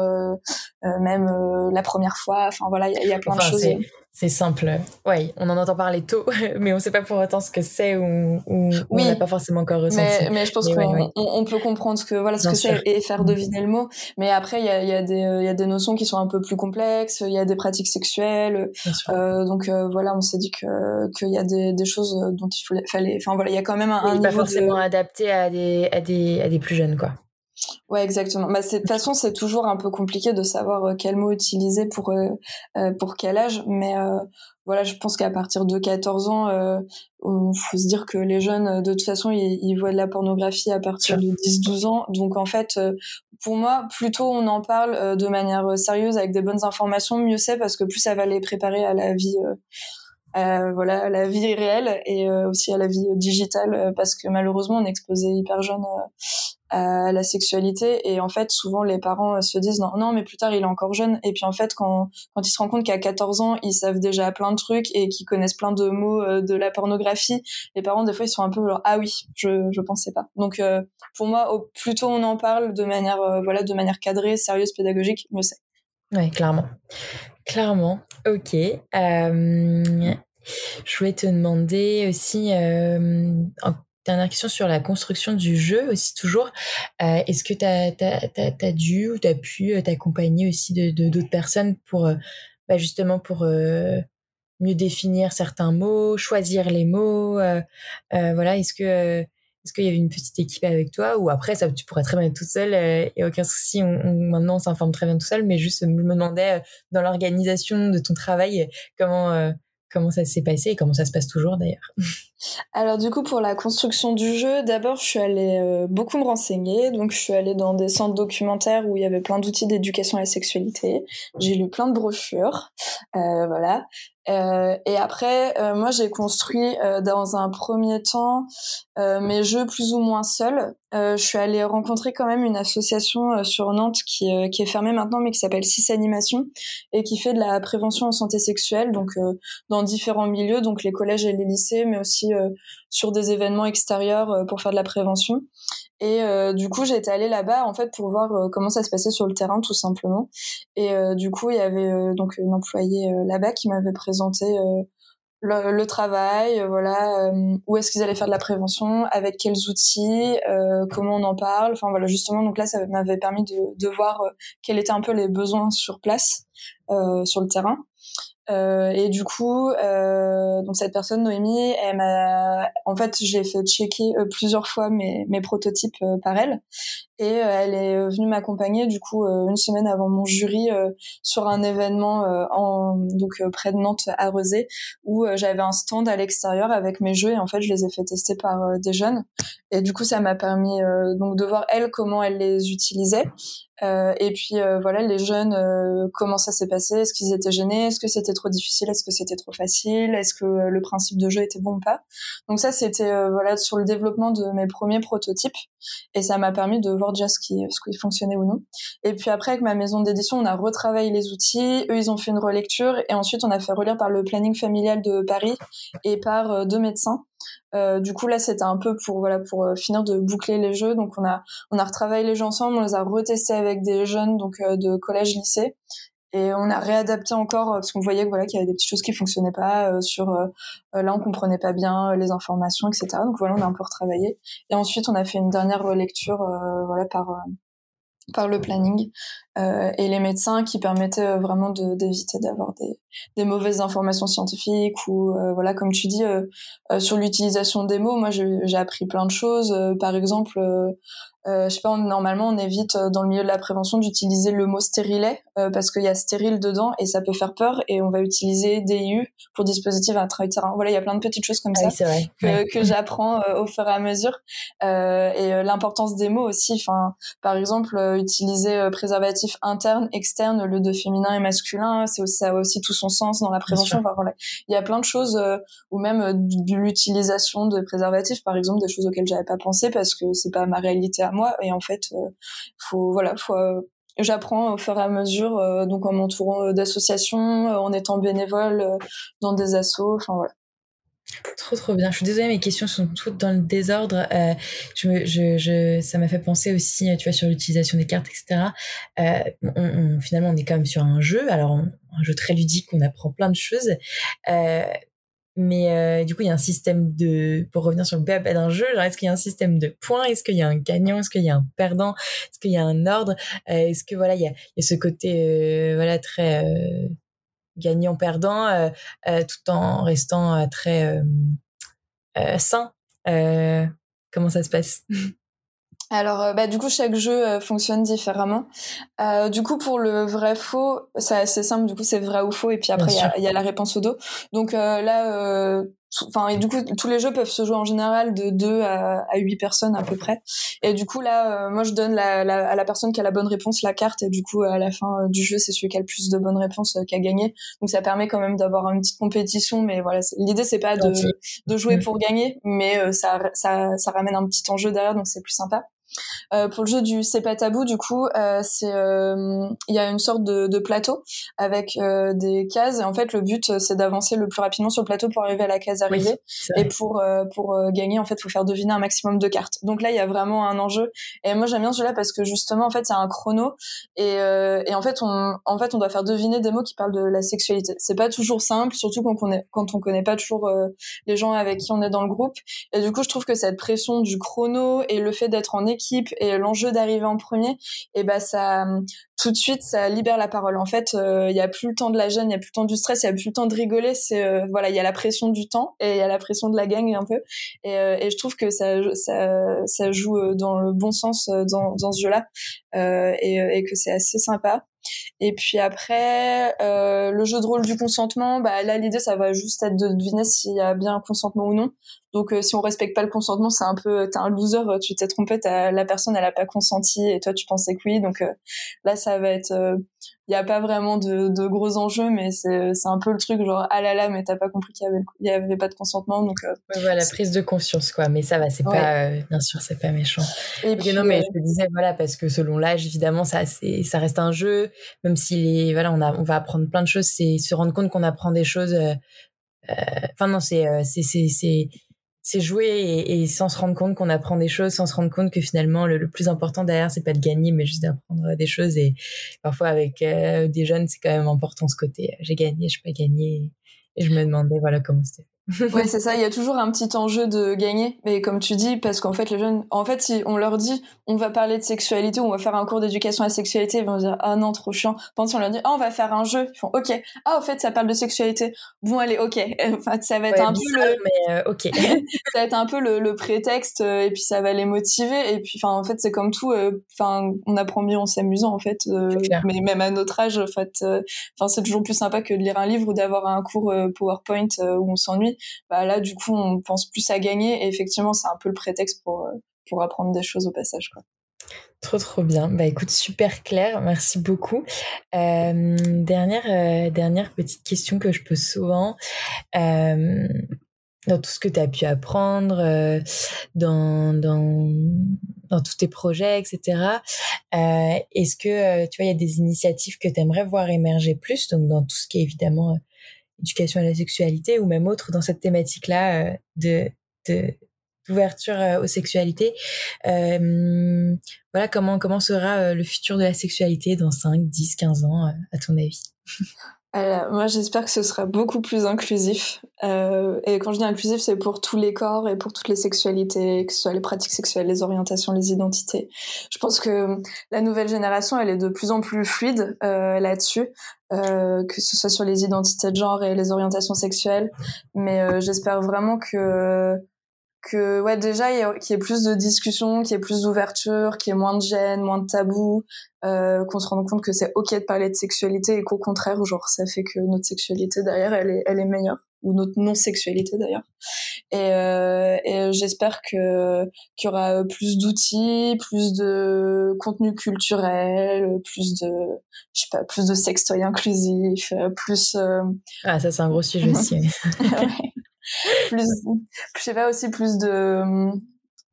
même la première fois. Enfin voilà, il y, a plein de choses. C'est simple. Oui, on en entend parler tôt, mais on ne sait pas pour autant ce que c'est ou, ou on n'a pas forcément encore ressenti. Mais, mais je pense qu'on on peut comprendre ce que voilà ce que c'est et faire deviner le mot. Mais après, il y a, y, a des, y a des notions qui sont un peu plus complexes. Il y a des pratiques sexuelles. Euh, donc euh, voilà, on s'est dit que qu'il y a des, des choses dont il fallait. Enfin voilà, il y a quand même un, oui, pas forcément adapté à des à des à des plus jeunes quoi. Ouais, exactement. Bah, de toute façon, c'est toujours un peu compliqué de savoir euh, quel mot utiliser pour euh, euh, pour quel âge, mais voilà, je pense qu'à partir de 14 ans, il faut se dire que les jeunes, de toute façon, ils, voient de la pornographie à partir de 10-12 ans. Donc en fait, pour moi, plutôt on en parle de manière sérieuse avec des bonnes informations, mieux c'est parce que plus ça va les préparer à la vie euh, voilà, la vie réelle et euh, aussi à la vie digitale euh, parce que malheureusement on est exposé hyper jeune à la sexualité et en fait souvent les parents se disent non non mais plus tard il est encore jeune. Et puis en fait quand quand ils se rendent compte qu'à 14 ans ils savent déjà plein de trucs et qu'ils connaissent plein de mots de la pornographie les parents des fois ils sont un peu ah oui je je pensais pas. Donc pour moi au plus tôt on en parle de manière voilà de manière cadrée sérieuse pédagogique mieux c'est ouais clairement Clairement, ok. Euh, je voulais te demander aussi, euh, dernière question sur la construction du jeu aussi toujours. Euh, est-ce que tu as, dû ou tu pu euh, t'accompagner aussi de d'autres personnes pour bah justement pour mieux définir certains mots, choisir les mots Voilà, est-ce que est-ce qu'il y avait une petite équipe avec toi ou après ça tu pourrais très bien être toute seule et euh, aucun souci maintenant on s'informe très bien tout seul mais juste me demandais euh, dans l'organisation de ton travail comment euh, comment ça s'est passé et comment ça se passe toujours d'ailleurs? Alors du coup pour la construction du jeu, d'abord je suis allée beaucoup me renseigner, donc je suis allée dans des centres documentaires où il y avait plein d'outils d'éducation à la sexualité. J'ai lu plein de brochures, voilà. Euh, et après, euh, moi, j'ai construit euh, dans un premier temps mes jeux plus ou moins seuls. je suis allée rencontrer quand même une association sur Nantes qui, qui est fermée maintenant, mais qui s'appelle Six Animation et qui fait de la prévention en santé sexuelle, donc dans différents milieux, donc les collèges et les lycées, mais aussi sur des événements extérieurs pour faire de la prévention. Et euh, du coup, j'étais allée là-bas en fait pour voir euh, comment ça se passait sur le terrain tout simplement. Et euh, du coup, il y avait donc une employée là-bas qui m'avait présenté le, le, travail, voilà, où est-ce qu'ils allaient faire de la prévention, avec quels outils, comment on en parle. Enfin voilà, justement, donc là, ça m'avait permis de, de voir quels étaient un peu les besoins sur place, sur le terrain. Euh, et du coup, euh, donc cette personne, Noémie, elle m'a, en fait, j'ai fait checker euh, plusieurs fois mes, mes prototypes par elle, et elle est venue m'accompagner du coup une semaine avant mon jury sur un événement en donc près de Nantes à Rezé, où j'avais un stand à l'extérieur avec mes jeux et en fait je les ai fait tester par des jeunes, et du coup ça m'a permis donc de voir elle comment elle les utilisait. Euh, et puis euh, voilà, les jeunes, euh, comment ça s'est passé? Est-ce qu'ils étaient gênés? Est-ce que c'était trop difficile? Est-ce que c'était trop facile? Est-ce que le principe de jeu était bon ou pas? Donc ça, c'était voilà sur le développement de mes premiers prototypes, et ça m'a permis de voir déjà ce qui, ce qui fonctionnait ou non. Et puis après, avec ma maison d'édition, on a retravaillé les outils. Eux, ils ont fait une relecture, et ensuite on a fait relire par le planning familial de Paris et par deux médecins. Euh, du coup là c'était un peu pour voilà pour euh, finir de boucler les jeux. Donc on a on a retravaillé les jeux ensemble on les a retestés avec des jeunes donc euh, de collège lycée. Et on a réadapté encore parce qu'on voyait voilà qu'il y avait des petites choses qui fonctionnaient pas sur là on comprenait pas bien les informations etc donc voilà on a un peu retravaillé. Et ensuite on a fait une dernière relecture voilà par par le planning euh, et les médecins qui permettaient euh, vraiment d'éviter d'avoir des, des, mauvaises informations scientifiques ou euh, voilà comme tu dis euh, sur l'utilisation des mots moi j'ai appris plein de choses par exemple euh, je sais pas, normalement on évite euh, dans le milieu de la prévention d'utiliser le mot stérilet euh, parce qu'il y a stérile dedans et ça peut faire peur et on va utiliser DIU pour dispositif intra-utérin. Voilà, il y a plein de petites choses comme ah ça que, que j'apprends au fur et à mesure et l'importance des mots aussi. Enfin, par exemple, utiliser préservatif interne, externe, le de féminin et masculin, c'est ça a aussi tout son sens dans la prévention. Enfin, voilà, il y a plein de choses ou même de l'utilisation de préservatifs, par exemple, des choses auxquelles j'avais pas pensé parce que c'est pas ma réalité moi. Et en fait, euh, faut voilà, faut euh, j'apprends au fur et à mesure, euh, donc en m'entourant d'associations, en étant bénévole dans des assos, enfin voilà. Trop trop bien. Je suis désolée, mes questions sont toutes dans le désordre. je, je, je, ça m'a fait penser aussi, tu vois, sur l'utilisation des cartes, etc. finalement, on est quand même sur un jeu, alors un jeu très ludique, on apprend plein de choses. Mais euh, du coup, il y a un système de, pour revenir sur le BAP d'un jeu, est-ce qu'il y a un système de points? Est-ce qu'il y a un gagnant? Est-ce qu'il y a un perdant? Est-ce qu'il y a un ordre? Euh, Est-ce que voilà, il y a, il y a ce côté euh, voilà très gagnant-perdant tout en restant très sain. Comment ça se passe? Alors, euh, bah, du coup, chaque jeu euh, fonctionne différemment. Euh, du coup, pour le vrai faux, c'est assez simple. Du coup, c'est vrai ou faux, et puis après, il y, a la réponse au dos. Donc là, enfin et du coup tous les jeux peuvent se jouer en général de 2 à, à 8 personnes à peu près. Et du coup là moi je donne la, à la personne qui a la bonne réponse la carte. Et du coup à la fin du jeu c'est celui qui a le plus de bonnes réponses qui a gagné. Donc ça permet quand même d'avoir une petite compétition. Mais voilà l'idée c'est pas de, de jouer mm. pour gagner. Mais ça, ça ça ramène un petit enjeu derrière. Donc c'est plus sympa euh, pour le jeu du C'est pas tabou, du coup, euh, c'est euh, il y a une sorte de, de plateau avec des cases. Et en fait, le but c'est d'avancer le plus rapidement sur le plateau pour arriver à la case arrivée. et pour pour gagner, en fait, faut faire deviner un maximum de cartes. Donc là, il y a vraiment un enjeu. Et moi, j'aime bien ce jeu-là parce que justement, en fait, il y a un chrono et, et en fait, on en fait, on doit faire deviner des mots qui parlent de la sexualité. C'est pas toujours simple, surtout quand on est quand on connaît pas toujours les gens avec qui on est dans le groupe. Et du coup, je trouve que cette pression du chrono et le fait d'être en équipe et l'enjeu d'arriver en premier, et ben ça tout de suite ça libère la parole. En fait, euh, il y a plus le temps de la gêne, il y a plus le temps du stress, il y a plus le temps de rigoler. C'est euh, voilà, il y a la pression du temps et il y a la pression de la gang un peu. Et, euh, je trouve que ça, ça, joue dans le bon sens dans, ce jeu-là et, que c'est assez sympa. Et puis après, euh, le jeu de rôle du consentement, bah là l'idée ça va juste être de deviner s'il y a bien un consentement ou non. Donc euh, si on respecte pas le consentement, c'est un peu t'es un loser, tu t'es trompé, la personne elle a pas consenti et toi tu pensais que oui. Donc euh, là ça va être il y a pas vraiment de, de gros enjeux, mais c'est un peu le truc genre ah là là, mais t'as pas compris qu'il y avait il y avait pas de consentement, donc euh, voilà la prise de conscience quoi. Mais ça va, c'est pas euh, bien sûr c'est pas méchant. Et puis, non mais euh, je te disais voilà parce que selon l'âge évidemment ça c'est ça reste un jeu, même si voilà on a on va apprendre plein de choses, c'est se rendre compte qu'on apprend des choses. Enfin non c'est c'est c'est jouer et, sans se rendre compte qu'on apprend des choses, sans se rendre compte que finalement le, plus important derrière c'est pas de gagner mais juste d'apprendre des choses et parfois avec euh, des jeunes c'est quand même important ce côté j'ai gagné, je pas gagné et je me demandais voilà comment c'était. Ouais, c'est ça. Il y a toujours un petit enjeu de gagner. Mais comme tu dis, parce qu'en fait, les jeunes, en fait, si on leur dit, on va parler de sexualité, on va faire un cours d'éducation à la sexualité, ils vont dire, ah non, trop chiant. Pendant si on leur dit, ah, on va faire un jeu, ils font, ok. Ah, en fait, ça parle de sexualité. Bon, allez, ok. Enfin, ça va être un peu le, mais euh, ok. ça va être un peu le, le prétexte, euh, et puis ça va les motiver. Et puis, enfin, en fait, c'est comme tout. Euh, enfin, on apprend mieux en s'amusant, en fait. mais même à notre âge, en fait, enfin, c'est toujours plus sympa que de lire un livre ou d'avoir un cours PowerPoint où on s'ennuie. Bah là, du coup, on pense plus à gagner. Et effectivement, c'est un peu le prétexte pour, euh, pour apprendre des choses au passage. Quoi. Trop trop bien. Bah écoute, super clair. Merci beaucoup. Euh, dernière euh, dernière petite question que je pose souvent. dans tout ce que tu as pu apprendre, dans, dans, dans tous tes projets, etc. Est-ce que tu vois, il y a des initiatives que tu aimerais voir émerger plus, donc dans tout ce qui est évidemment éducation à la sexualité ou même autre dans cette thématique-là euh, de, d'ouverture euh, aux sexualités. Euh, voilà comment comment sera le futur de la sexualité dans 5, 10, 15 ans à ton avis? Alors, moi, j'espère que ce sera beaucoup plus inclusif. Euh, et quand je dis inclusif, c'est pour tous les corps et pour toutes les sexualités, que ce soit les pratiques sexuelles, les orientations, les identités. Je pense que la nouvelle génération, elle est de plus en plus fluide euh, là-dessus, euh, que ce soit sur les identités de genre et les orientations sexuelles. Mais euh, j'espère vraiment que que ouais déjà qu'il y ait plus de discussions, qu'il y ait plus d'ouverture, qu'il y ait moins de gêne, moins de tabous, euh, qu'on se rende compte que c'est ok de parler de sexualité et qu'au contraire genre ça fait que notre sexualité derrière elle est elle est meilleure. Ou notre non sexualité d'ailleurs. Et, euh, et j'espère que qu'il y aura plus d'outils plus de contenu culturel plus de je sais pas plus de sextoy inclusif plus euh... ah ça c'est un gros sujet aussi plus, je sais pas aussi plus de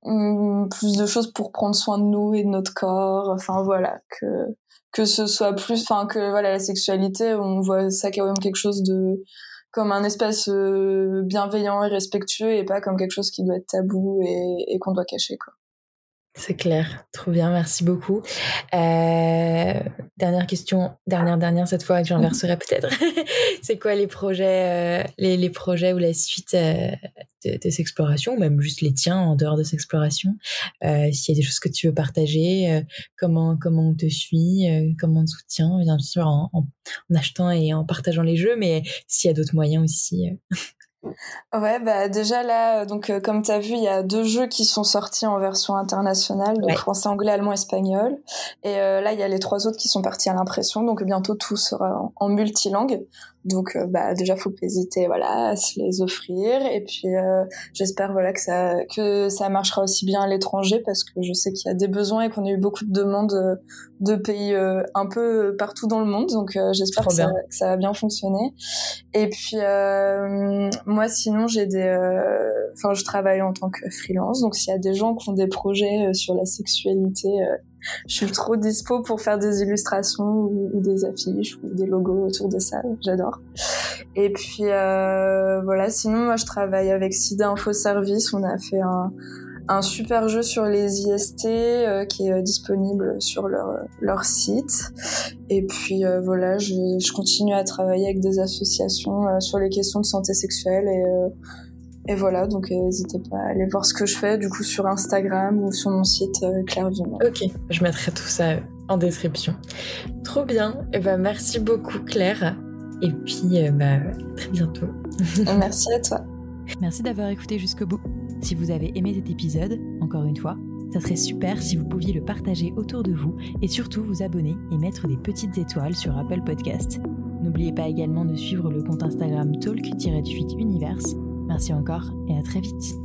hum, plus de choses pour prendre soin de nous et de notre corps. Enfin voilà que que ce soit plus, enfin que voilà la sexualité, on voit ça quand même quelque chose de comme un espace euh, bienveillant et respectueux et pas comme quelque chose qui doit être tabou et, et qu'on doit cacher quoi. C'est clair, trop bien, merci beaucoup. Euh, dernière question, dernière, dernière cette fois que j'inverserai peut-être. c'est quoi les projets, euh, les, les, projets ou la suite euh, de, tes explorations, ou même juste les tiens en dehors de ces explorations? Euh, S'il y a des choses que tu veux partager, euh, comment comment on te suit, euh, comment on te soutient, bien sûr en, en, en, achetant et en partageant les jeux, mais s'il y a d'autres moyens aussi. Ouais, bah déjà là, donc euh, comme tu as vu, il y a deux jeux qui sont sortis en version internationale, donc français, anglais, allemand, espagnol. Et euh, là, il y a les trois autres qui sont partis à l'impression, donc bientôt tout sera en, en multilangue. Donc euh, bah déjà faut pas hésiter voilà à se les offrir. Et puis euh, j'espère voilà que ça que ça marchera aussi bien à l'étranger parce que je sais qu'il y a des besoins et qu'on a eu beaucoup de demandes euh, de pays un peu partout dans le monde. Donc j'espère que ça, que ça, va bien fonctionner. Et puis moi sinon j'ai des enfin je travaille en tant que freelance. Donc s'il y a des gens qui ont des projets sur la sexualité je suis trop dispo pour faire des illustrations ou, des affiches ou des logos autour de ça. J'adore. Et puis euh, voilà. Sinon, moi, je travaille avec SIDA Info Service. On a fait un, super jeu sur les IST euh, qui est euh, disponible sur leur, site. Et puis voilà, je, je, continue à travailler avec des associations sur les questions de santé sexuelle et et voilà, donc euh, n'hésitez pas à aller voir ce que je fais du coup sur Instagram ou sur mon site euh, Claire. Ok, je mettrai tout ça en description. Trop bien, et eh ben merci beaucoup Claire. Et puis euh, bah, très bientôt. merci à toi. Merci d'avoir écouté jusqu'au bout. Si vous avez aimé cet épisode, encore une fois, ça serait super si vous pouviez le partager autour de vous et surtout vous abonner et mettre des petites étoiles sur Apple Podcast. N'oubliez pas également de suivre le compte Instagram talk-univers Merci encore et à très vite.